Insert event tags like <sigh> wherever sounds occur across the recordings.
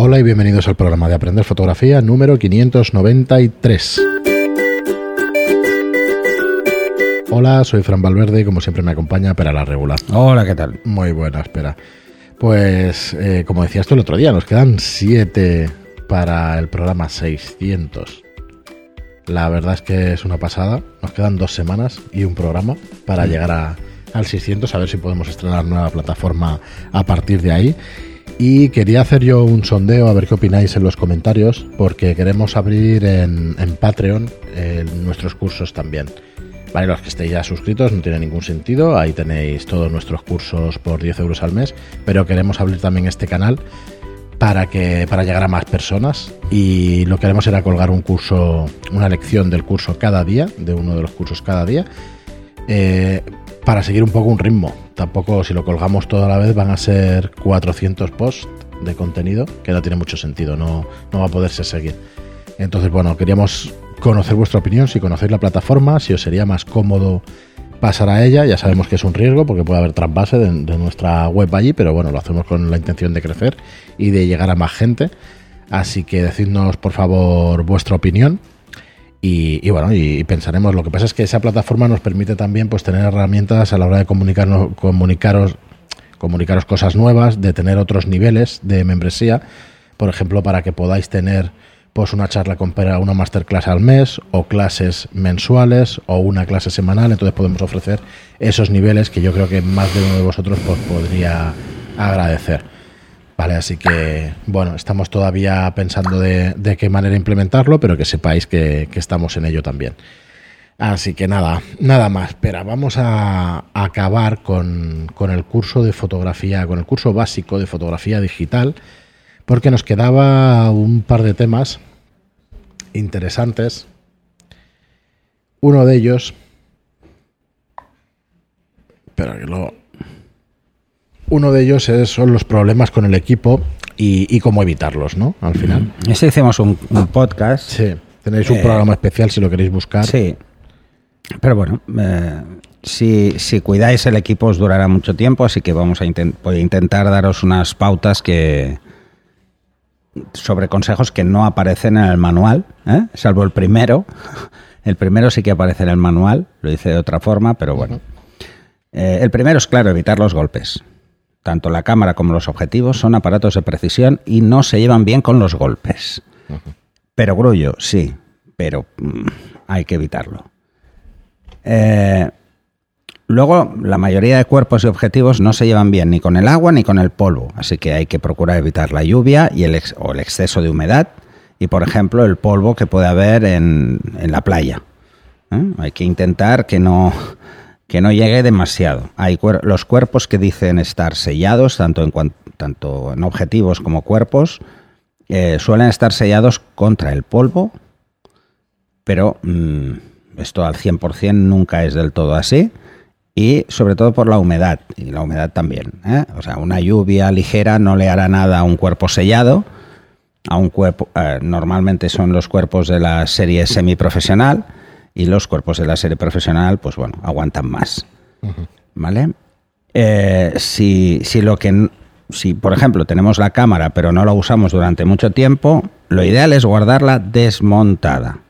Hola y bienvenidos al programa de Aprender Fotografía número 593. Hola, soy Fran Valverde y como siempre me acompaña Pera la Regular. Hola, ¿qué tal? Muy buena, espera. Pues, eh, como decías tú el otro día, nos quedan 7 para el programa 600. La verdad es que es una pasada. Nos quedan dos semanas y un programa para llegar a, al 600, a ver si podemos estrenar nueva plataforma a partir de ahí. Y quería hacer yo un sondeo a ver qué opináis en los comentarios, porque queremos abrir en, en Patreon eh, nuestros cursos también. Vale, los que estéis ya suscritos no tiene ningún sentido, ahí tenéis todos nuestros cursos por 10 euros al mes, pero queremos abrir también este canal para que para llegar a más personas. Y lo que haremos será colgar un curso, una lección del curso cada día, de uno de los cursos cada día, eh, para seguir un poco un ritmo. Tampoco si lo colgamos toda la vez van a ser 400 posts de contenido, que no tiene mucho sentido, no, no va a poderse seguir. Entonces, bueno, queríamos conocer vuestra opinión, si conocéis la plataforma, si os sería más cómodo pasar a ella. Ya sabemos que es un riesgo porque puede haber trasvase de, de nuestra web allí, pero bueno, lo hacemos con la intención de crecer y de llegar a más gente. Así que decidnos por favor vuestra opinión. Y, y bueno, y, pensaremos. Lo que pasa es que esa plataforma nos permite también pues tener herramientas a la hora de comunicarnos, comunicaros, comunicaros cosas nuevas, de tener otros niveles de membresía. Por ejemplo, para que podáis tener pues una charla con Pera, una masterclass al mes, o clases mensuales, o una clase semanal. Entonces podemos ofrecer esos niveles que yo creo que más de uno de vosotros pues, podría agradecer. Vale, así que bueno, estamos todavía pensando de, de qué manera implementarlo, pero que sepáis que, que, estamos en ello también. Así que nada, nada más. Espera, vamos a, acabar con, con el curso de fotografía, con el curso básico de fotografía digital porque nos quedaba un par de temas interesantes. Uno de ellos, pero que lo, uno de ellos es, son los problemas con el equipo y, y, cómo evitarlos, ¿no? Al final. Ese hicimos un, un podcast. Sí, tenéis un eh, programa especial si lo queréis buscar. Sí, pero bueno, eh, si, si, cuidáis el equipo os durará mucho tiempo, así que vamos a intent voy a intentar daros unas pautas que, sobre consejos que no aparecen en el manual, ¿eh? salvo el primero. <laughs> El primero sí que aparece en el manual, lo hice de otra forma, pero bueno. Eh, el primero es, claro, evitar los golpes. Tanto la cámara como los objetivos son aparatos de precisión y no se llevan bien con los golpes. Uh -huh. Pero grullo, sí, pero mm, hay que evitarlo. Eh, Luego, la mayoría de cuerpos y objetivos no se llevan bien ni con el agua ni con el polvo, así que hay que procurar evitar la lluvia y el ex o el exceso de humedad y, por ejemplo, el polvo que puede haber en, en la playa. ¿Eh? Hay que intentar que no, que no llegue demasiado. Hay los cuerpos que dicen estar sellados, tanto en, tanto en objetivos como cuerpos, eh, suelen estar sellados contra el polvo, pero mmm, esto al 100% nunca es del todo así y sobre todo por la humedad, y la humedad también. ¿eh? O sea, una lluvia ligera no le hará nada a un cuerpo sellado, a un cuerpo, eh, normalmente son los cuerpos de la serie semiprofesional, y los cuerpos de la serie profesional, pues bueno, aguantan más. Uh -huh. ¿Vale? Eh, si, si lo que si, por ejemplo, tenemos la cámara pero no la usamos durante mucho tiempo, lo ideal es guardarla desmontada.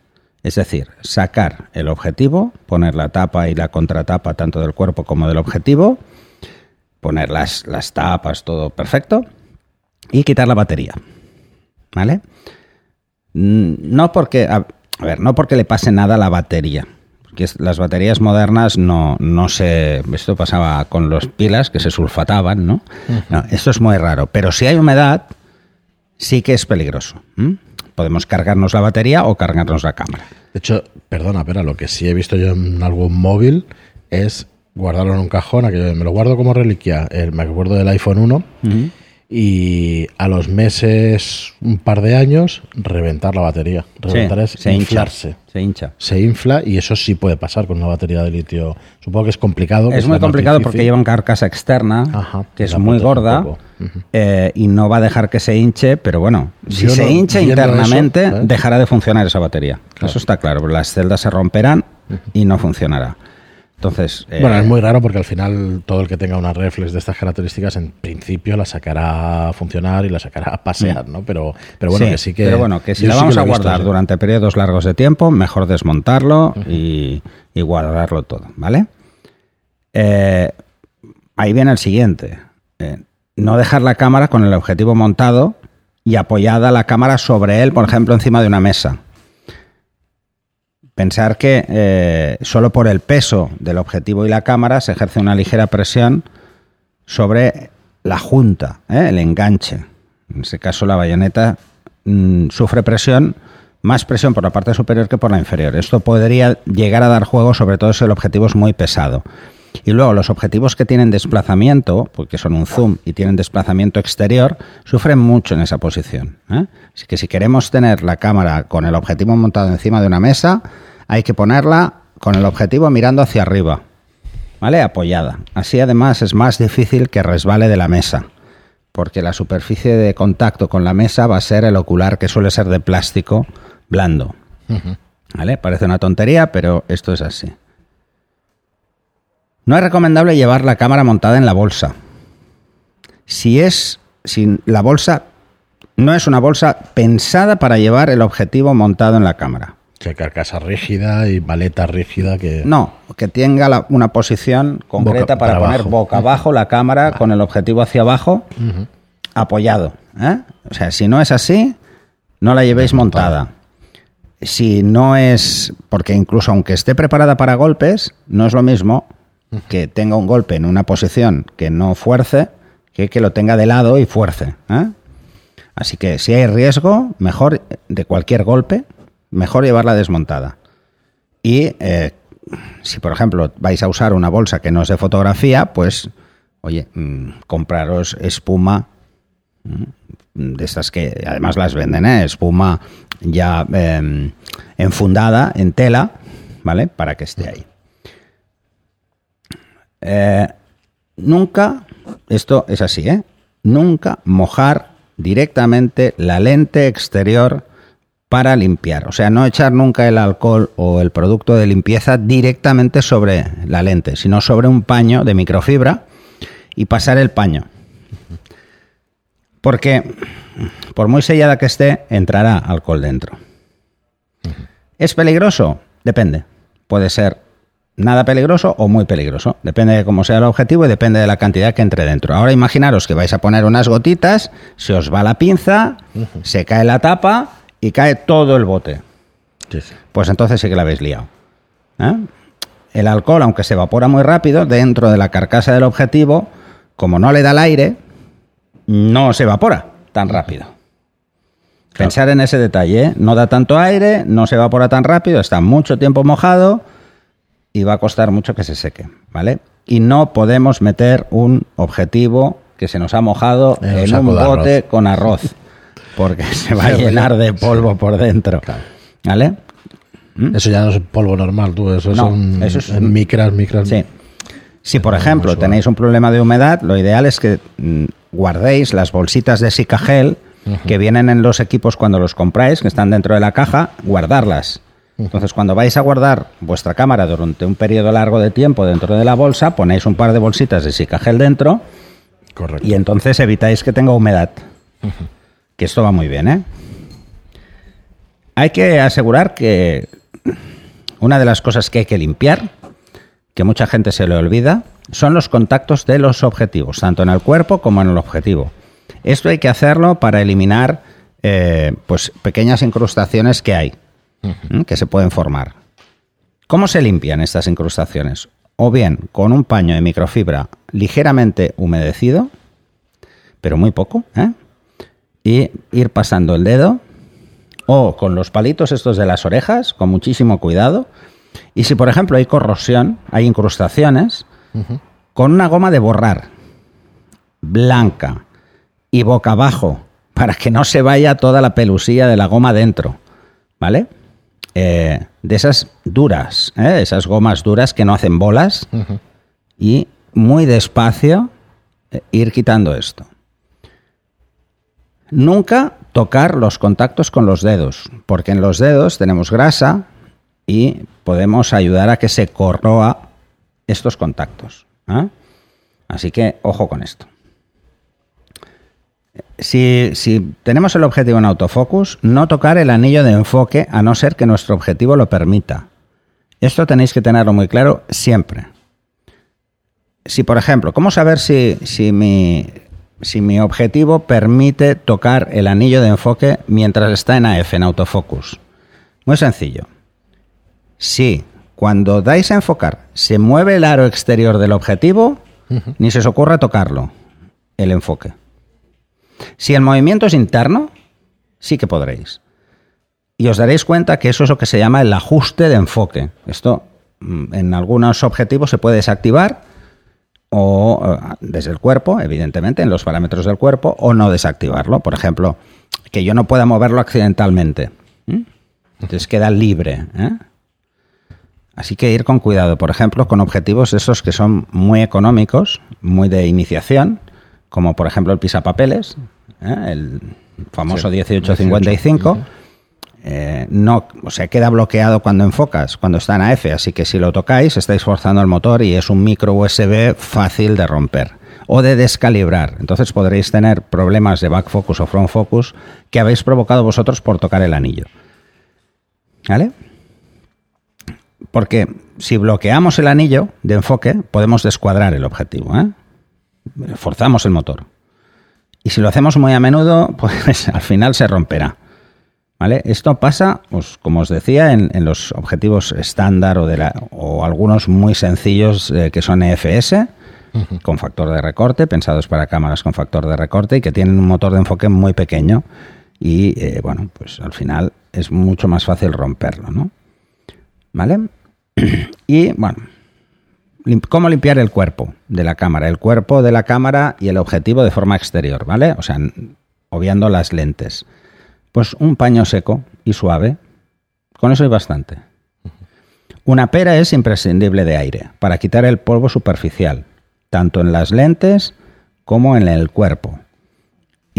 Es decir, sacar el objetivo, poner la tapa y la contratapa tanto del cuerpo como del objetivo, poner las, las tapas, todo perfecto, y quitar la batería. ¿Vale? No porque, a, a ver, no porque le pase nada a la batería. Porque las baterías modernas no, no se. Esto pasaba con los pilas que se sulfataban, ¿no? Uh -huh. no esto es muy raro. Pero si hay humedad, sí que es peligroso. ¿Mm? podemos cargarnos la batería o cargarnos la cámara. De hecho, perdona, pero lo que sí he visto yo en algún móvil es guardarlo en un cajón, que me lo guardo como reliquia, el, me acuerdo del iPhone 1, uh -huh. Y a los meses, un par de años, reventar la batería. Reventar sí, es se inflarse. Hincha, se hincha. Se infla y eso sí puede pasar con una batería de litio. Supongo que es complicado. Es muy complicado porque lleva una carcasa externa, Ajá, que es muy gorda, uh -huh. eh, y no va a dejar que se hinche, pero bueno, si Yo se no, hincha internamente, eso, ¿eh? dejará de funcionar esa batería. Claro. Eso está claro, las celdas se romperán uh -huh. y no funcionará. Entonces, eh, Bueno, es muy raro porque al final todo el que tenga una reflex de estas características en principio la sacará a funcionar y la sacará a pasear, ¿no? Pero, pero bueno, sí, que sí que... pero bueno, que si la vamos a visto, guardar durante periodos largos de tiempo, mejor desmontarlo y, y guardarlo todo, ¿vale? Eh, ahí viene el siguiente. Eh, no dejar la cámara con el objetivo montado y apoyada la cámara sobre él, por ejemplo, encima de una mesa. Pensar que eh, solo por el peso del objetivo y la cámara se ejerce una ligera presión sobre la junta, ¿eh? el enganche. En ese caso, la bayoneta mm, sufre presión, más presión por la parte superior que por la inferior. Esto podría llegar a dar juego, sobre todo si el objetivo es muy pesado. Y luego los objetivos que tienen desplazamiento, porque son un zoom y tienen desplazamiento exterior, sufren mucho en esa posición. ¿eh? Así que si queremos tener la cámara con el objetivo montado encima de una mesa, hay que ponerla con el objetivo mirando hacia arriba, ¿vale? Apoyada. Así además es más difícil que resbale de la mesa, porque la superficie de contacto con la mesa va a ser el ocular, que suele ser de plástico blando. ¿Vale? Parece una tontería, pero esto es así. No es recomendable llevar la cámara montada en la bolsa. Si es si la bolsa no es una bolsa pensada para llevar el objetivo montado en la cámara. Que carcasa rígida y maleta rígida que... No, que tenga la- una posición concreta Boca- para, para poner abajo. boca abajo la cámara con el objetivo hacia abajo, apoyado. ¿eh? O sea, si no es así, no la llevéis montada. Si no es, porque incluso aunque esté preparada para golpes, no es lo mismo que tenga un golpe en una posición que no fuerce que que lo tenga de lado y fuerce. ¿eh? Así que si hay riesgo, mejor de cualquier golpe, mejor llevarla desmontada. Y eh, si, por ejemplo, vais a usar una bolsa que no es de fotografía, pues, oye, mm, compraros espuma mm, de estas que además las venden, ¿eh? espuma ya eh, enfundada en tela, ¿vale? Para que esté ahí. Eh, nunca, esto es así, ¿eh? Nunca mojar directamente la lente exterior para limpiar. O sea, no echar nunca el alcohol o el producto de limpieza directamente sobre la lente, sino sobre un paño de microfibra y pasar el paño. Porque, por muy sellada que esté, entrará alcohol dentro. ¿Es peligroso? Depende. Puede ser nada peligroso o muy peligroso. Depende de cómo sea el objetivo y depende de la cantidad que entre dentro. Ahora imaginaros que vais a poner unas gotitas, se os va la pinza, se cae la tapa y cae todo el bote. Sí, sí. Pues entonces sí que la habéis liado. ¿eh? El alcohol, aunque se evapora muy rápido, dentro de la carcasa del objetivo, como no le da el aire, no se evapora tan rápido. Pensar en ese detalle, ¿eh? no da tanto aire, no se evapora tan rápido, está mucho tiempo mojado y va a costar mucho que se seque, ¿vale? Y no podemos meter un objetivo que se nos ha mojado En un en un bote arroz. con arroz, <laughs> porque <laughs> se va a Sí, llenar de polvo por dentro, Claro. ¿vale? Eso ya no es polvo normal, tú. Eso No, son eso es- micras, micras. Sí. Si, por Muy ejemplo, tenéis un problema de humedad, lo ideal es que mm, guardéis las bolsitas de Sikagel que vienen en los equipos cuando los compráis, que están dentro de la caja, guardarlas. Entonces, cuando vais a guardar vuestra cámara durante un periodo largo de tiempo dentro de la bolsa, ponéis un par de bolsitas de Sikagel dentro Correcto. y entonces evitáis que tenga humedad. Que esto va muy bien, ¿eh? Hay que asegurar que una de las cosas que hay que limpiar, que mucha gente se le olvida, son los contactos de los objetivos, tanto en el cuerpo como en el objetivo. Esto hay que hacerlo para eliminar eh, pues, pequeñas incrustaciones que hay, que se pueden formar. ¿Cómo se limpian estas incrustaciones? O bien con un paño de microfibra ligeramente humedecido, pero muy poco, ¿eh? Y ir pasando el dedo, o con los palitos estos de las orejas, con muchísimo cuidado. Y si, por ejemplo, hay corrosión, hay incrustaciones, con una goma de borrar, blanca y boca abajo, para que no se vaya toda la pelusilla de la goma dentro, ¿vale? Eh, de esas duras, ¿eh? esas gomas duras que no hacen bolas, y muy despacio eh, ir quitando esto. Nunca tocar los contactos con los dedos, porque en los dedos tenemos grasa y podemos ayudar a que se corroa estos contactos. ¿eh? Así que ojo con esto. Si, si, tenemos el objetivo en autofocus, no tocar el anillo de enfoque a no ser que nuestro objetivo lo permita. Esto tenéis que tenerlo muy claro siempre. Si, por ejemplo, ¿cómo saber si, si, mi, si mi objetivo permite tocar el anillo de enfoque mientras está en AF, en autofocus? Muy sencillo. Si cuando dais a enfocar se mueve el aro exterior del objetivo, ni se os ocurra tocarlo, el enfoque. Si el movimiento es interno, sí que podréis. Y os daréis cuenta que eso es lo que se llama el ajuste de enfoque. Esto mm, en algunos objetivos se puede desactivar o eh, desde el cuerpo, evidentemente, en los parámetros del cuerpo, o no desactivarlo. Por ejemplo, que yo no pueda moverlo accidentalmente. Entonces queda libre. ¿eh? Así que ir con cuidado, por ejemplo, con objetivos esos que son muy económicos, muy de iniciación, como por ejemplo el pisapapeles, ¿eh? el famoso 1855. Eh, no, o sea, queda bloqueado cuando enfocas, cuando está en AF, así que si lo tocáis estáis forzando el motor y es un micro USB fácil de romper o de descalibrar. Entonces podréis tener problemas de back focus o front focus que habéis provocado vosotros por tocar el anillo. ¿Vale? Porque si bloqueamos el anillo de enfoque, podemos descuadrar el objetivo. ¿eh? Forzamos el motor. Y si lo hacemos muy a menudo, <laughs> pues al final se romperá. ¿Vale? Esto pasa, pues, como os decía, en, los objetivos estándar o, de la, o algunos muy sencillos eh, que son EFS, con factor de recorte, pensados para cámaras con factor de recorte y que tienen un motor de enfoque muy pequeño. Y eh, bueno, pues al final es mucho más fácil romperlo, ¿no? ¿Vale? <clears throat> Y bueno, ¿cómo limpiar el cuerpo de la cámara? El cuerpo de la cámara y el objetivo de forma exterior, ¿vale? O sea, obviando las lentes. Pues un paño seco y suave, con eso hay bastante. Una pera es imprescindible de aire para quitar el polvo superficial, tanto en las lentes como en el cuerpo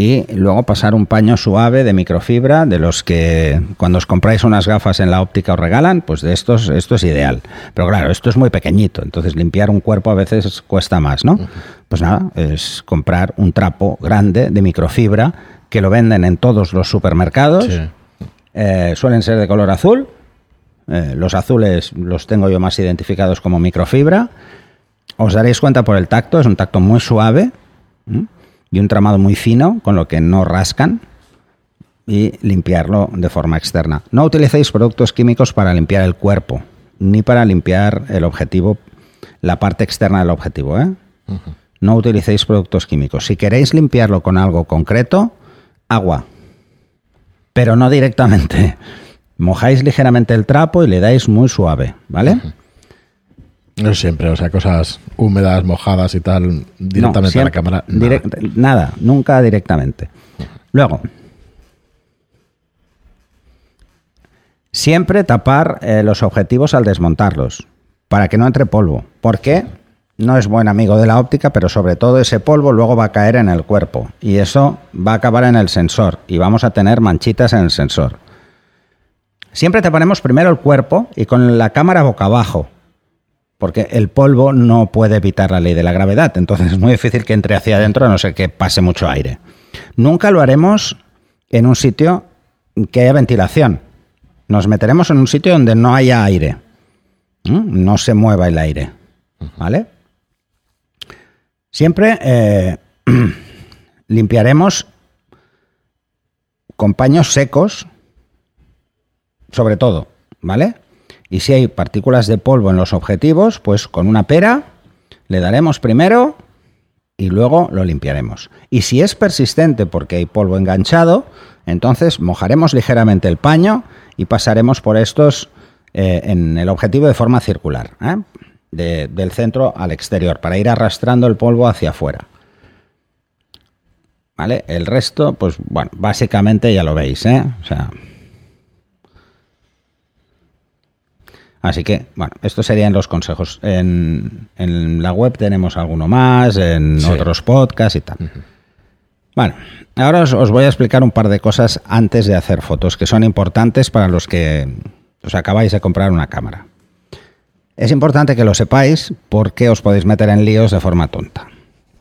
y luego pasar un paño suave de microfibra, de los que cuando os compráis unas gafas en la óptica os regalan, pues de estos, esto es ideal. Pero claro, esto es muy pequeñito, entonces limpiar un cuerpo a veces cuesta más, ¿no? Pues nada, es comprar un trapo grande de microfibra que lo venden en todos los supermercados. Eh, suelen ser de color azul. Eh, los azules los tengo yo más identificados como microfibra. Os daréis cuenta por el tacto, es un tacto muy suave y un tramado muy fino, con lo que no rascan, y limpiarlo de forma externa. No utilicéis productos químicos para limpiar el cuerpo, ni para limpiar el objetivo, la parte externa del objetivo. ¿eh? No utilicéis productos químicos. Si queréis limpiarlo con algo concreto, agua, pero no directamente. Mojáis ligeramente el trapo y le dais muy suave, ¿vale? No siempre, o sea, cosas húmedas, mojadas y tal, directamente a la cámara. Nada. nada, nunca directamente. Luego, siempre tapar eh, los objetivos al desmontarlos, para que no entre polvo. Porque no es buen amigo de la óptica, pero sobre todo ese polvo luego va a caer en el cuerpo y eso va a acabar en el sensor y vamos a tener manchitas en el sensor. Siempre te ponemos primero el cuerpo y con la cámara boca abajo porque el polvo no puede evitar la ley de la gravedad, entonces es muy difícil que entre hacia adentro a no ser que pase mucho aire. Nunca lo haremos en un sitio que haya ventilación. Nos meteremos en un sitio donde no haya aire, no se mueva el aire, ¿vale? Siempre eh, <clears throat> limpiaremos con paños secos, sobre todo, ¿vale? Y si hay partículas de polvo en los objetivos, pues con una pera le daremos primero y luego lo limpiaremos. Y si es persistente porque hay polvo enganchado, entonces mojaremos ligeramente el paño y pasaremos por estos eh, en el objetivo de forma circular, ¿eh? del centro al exterior, para ir arrastrando el polvo hacia afuera. ¿Vale? El resto, pues bueno, básicamente ya lo veis, ¿eh? O sea, Así que, bueno, estos serían los consejos. En, la web tenemos alguno más, en otros podcasts y tal. Bueno, ahora os, voy a explicar un par de cosas antes de hacer fotos que son importantes para los que os acabáis de comprar una cámara. Es importante que lo sepáis porque os podéis meter en líos de forma tonta.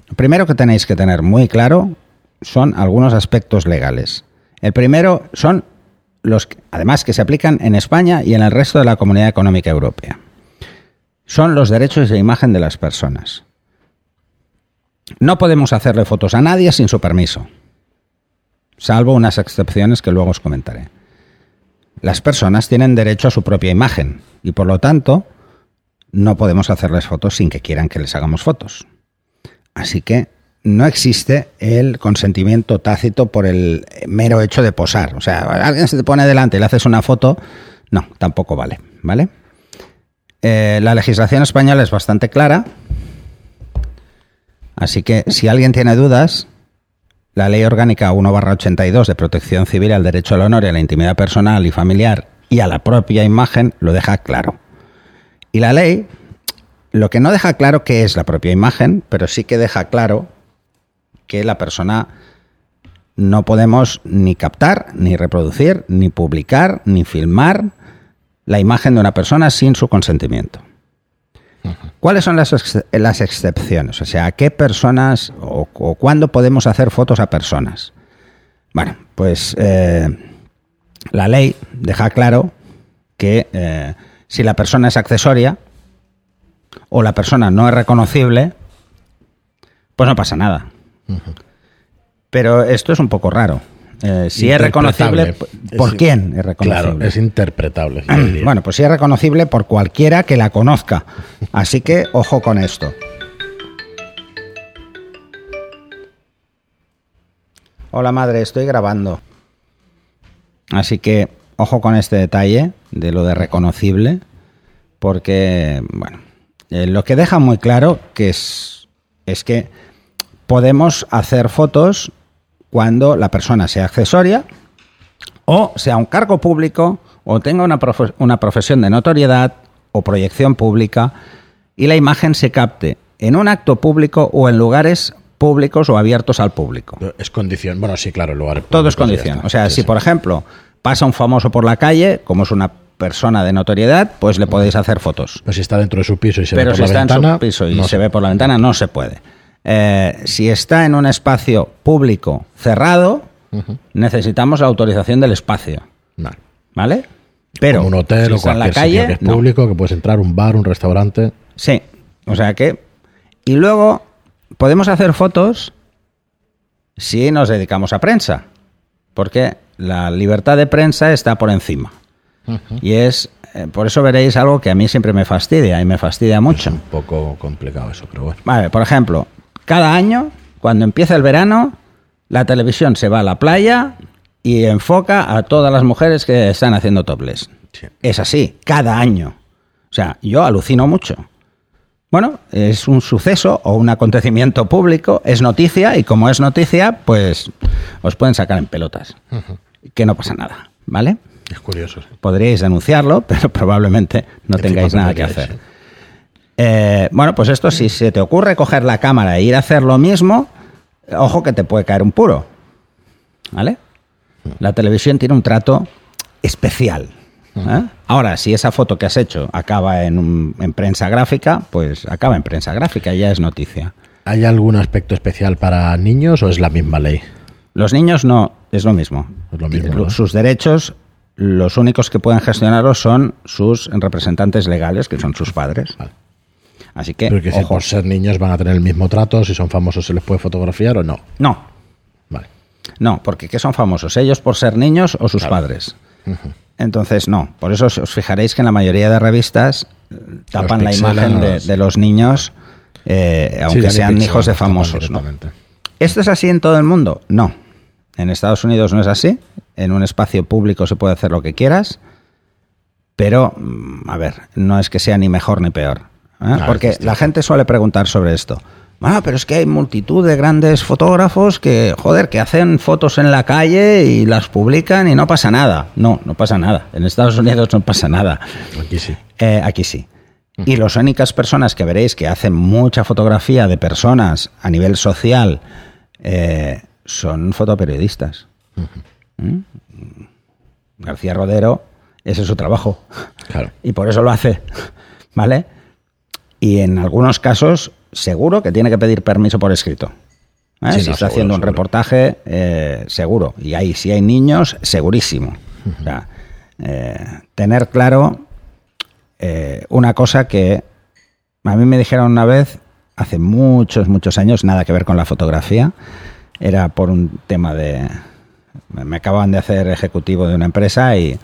Lo primero que tenéis que tener muy claro son algunos aspectos legales. El primero son los, además, que se aplican en España y en el resto de la Comunidad Económica Europea. Son los derechos de imagen de las personas. No podemos hacerle fotos a nadie sin su permiso, salvo unas excepciones que luego os comentaré. Las personas tienen derecho a su propia imagen y por lo tanto no podemos hacerles fotos sin que quieran que les hagamos fotos. Así que no existe el consentimiento tácito por el mero hecho de posar. O sea, alguien se te pone delante y le haces una foto, no, tampoco vale, ¿vale? Eh, la legislación española es bastante clara, así que si alguien tiene dudas, la Ley Orgánica 1-82 de Protección Civil al Derecho al Honor y a la Intimidad Personal y Familiar y a la propia imagen lo deja claro. Y la ley lo que no deja claro qué es la propia imagen, pero sí que deja claro que la persona no podemos ni captar, ni reproducir, ni publicar, ni filmar la imagen de una persona sin su consentimiento. ¿Cuáles son las, ex- las excepciones? O sea, ¿a qué personas o, o cuándo podemos hacer fotos a personas? Bueno, pues eh, la ley deja claro que eh, si la persona es accesoria o la persona no es reconocible, pues no pasa nada. Pero esto es un poco raro. Eh, si es reconocible. ¿por Es- quién es reconocible? Claro, es interpretable. Bueno, pues sí es reconocible por cualquiera que la conozca. Así que ojo con esto. Hola madre, estoy grabando. Así que ojo con este detalle de lo de reconocible, porque, bueno, eh, lo que deja muy claro que es, es que podemos hacer fotos cuando la persona sea accesoria o sea un cargo público o tenga una, profe- una profesión de notoriedad o proyección pública y la imagen se capte en un acto público o en lugares públicos o abiertos al público. Es condición. Bueno, sí, claro, lugar Todo es público, sí, ya condición. O sea, Sí, si sí. por ejemplo pasa un famoso por la calle, como es una persona de notoriedad, pues le podéis hacer fotos. Pero si está dentro de su piso y se Pero ve si por está la ventana, en su piso y no se sé. ve por la ventana, no se puede. Eh, si está en un espacio público cerrado, necesitamos la autorización del espacio. No. ¿Vale? Pero Como un hotel si o está en cualquier la calle, que es no. público, que puedes entrar, un bar, un restaurante. Sí, o sea que... Y luego podemos hacer fotos si nos dedicamos a prensa, porque la libertad de prensa está por encima. Y es, eh, por eso veréis algo que a mí siempre me fastidia y me fastidia mucho. Es un poco complicado eso, pero bueno. Vale, por ejemplo, cada año, cuando empieza el verano, la televisión se va a la playa y enfoca a todas las mujeres que están haciendo topless. Sí. Es así, cada año. O sea, yo alucino mucho. Bueno, es un suceso o un acontecimiento público, es noticia y como es noticia, pues os pueden sacar en pelotas. Que no pasa nada, ¿vale? Es curioso. sí. Podríais denunciarlo, <laughs> pero probablemente no Encima tengáis nada que hacer. Eh, bueno, pues esto, si se te ocurre coger la cámara e ir a hacer lo mismo, ojo que te puede caer un puro. ¿Vale? La televisión tiene un trato especial. ¿eh? Ahora, si esa foto que has hecho acaba en, un- en prensa gráfica, pues acaba en prensa gráfica, ya es noticia. ¿Hay algún aspecto especial para niños o es la misma ley? Los niños no, es lo mismo. Es lo mismo. Sus derechos, los únicos que pueden gestionarlos son sus representantes legales, que son sus padres. Vale. Así que, si por ser niños van a tener el mismo trato, si son famosos se les puede fotografiar o no. No, Vale. no, porque ¿qué son famosos? ¿Ellos por ser niños o sus padres? Entonces, no. Por eso os- fijaréis que en la mayoría de revistas eh, tapan la imagen de, los- de los niños, eh, aunque Sí, sean hijos de famosos. ¿no? ¿Esto es así en todo el mundo? No. En Estados Unidos no es así. En un espacio público se puede hacer lo que quieras. Pero, mm, a ver, no es que sea ni mejor ni peor. ¿Eh? Porque la gente suele preguntar sobre esto. Ah, pero es que hay multitud de grandes fotógrafos que, joder, que hacen fotos en la calle y las publican y no pasa nada. No, no pasa nada. En Estados Unidos no pasa nada. Aquí sí. Eh, aquí sí. Y las únicas personas que veréis que hacen mucha fotografía de personas a nivel social eh, son fotoperiodistas. ¿Mm? García Rodero, ese es su trabajo. Claro. Y por eso lo hace. ¿vale? Y en algunos casos, seguro que tiene que pedir permiso por escrito. ¿eh? Sí, si no, está seguro, haciendo un seguro. reportaje, eh, seguro. Y ahí, si hay niños, segurísimo. O sea, eh, tener claro eh, una cosa que a mí me dijeron una vez, hace muchos, muchos años, nada que ver con la fotografía, era por un tema de... Me acababan de hacer ejecutivo de una empresa y,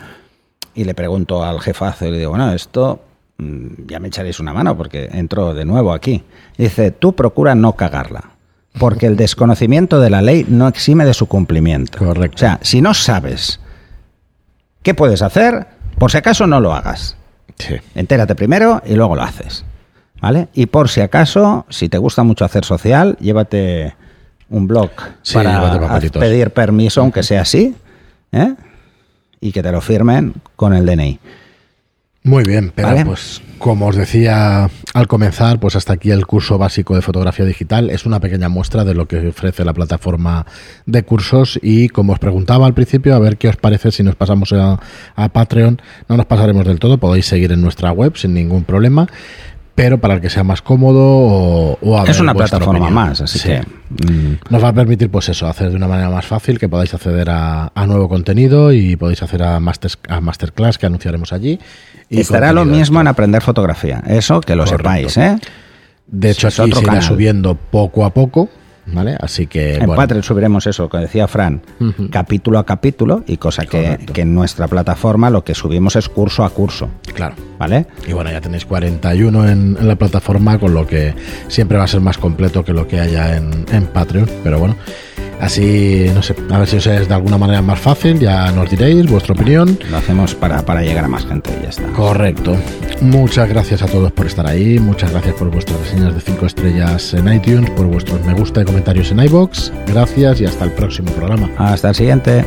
y le pregunto al jefazo y le digo, bueno, esto ya me echaréis una mano porque entro de nuevo aquí. Dice, tú procura no cagarla, porque el desconocimiento de la ley no exime de su cumplimiento. Correcto. O sea, si no sabes qué puedes hacer, por si acaso no lo hagas. Sí. Entérate primero y luego lo haces. ¿Vale? Y por si acaso, si te gusta mucho hacer social, llévate un blog Sí, para pedir permiso, aunque sea así, ¿eh? y que te lo firmen con el DNI. Muy bien, pero Vale. pues como os decía al comenzar, pues hasta aquí el curso básico de fotografía digital es una pequeña muestra de lo que ofrece la plataforma de cursos y como os preguntaba al principio, a ver qué os parece si nos pasamos a, a Patreon. No nos pasaremos del todo, podéis seguir en nuestra web sin ningún problema, pero para el que sea más cómodo o, o a es ver una plataforma opinión. más, así Sí. que... mm, Nos va a permitir, pues eso, hacer de una manera más fácil, que podáis acceder a, a nuevo contenido y podéis hacer a, masters, a masterclass que anunciaremos allí. Y estará lo mismo en aprender fotografía. Eso que lo Correcto. sepáis, ¿eh? De hecho, aquí se irá subiendo poco a poco, ¿vale? Así que, En bueno, Patreon subiremos eso, que decía Fran, capítulo a capítulo, y cosa que, que en nuestra plataforma lo que subimos es curso a curso, claro. ¿vale? Y bueno, ya tenéis 41 en, en la plataforma, con lo que siempre va a ser más completo que lo que haya en, en Patreon. Pero bueno, así, no sé, a ver si os es de alguna manera más fácil, ya nos diréis vuestra opinión. Lo hacemos para, para llegar a más gente y ya está. Correcto. Muchas gracias a todos por estar ahí. Muchas gracias por vuestras reseñas de 5 estrellas en iTunes, por vuestros me gusta y comentarios en iBox. Gracias y hasta el próximo programa. Hasta el siguiente.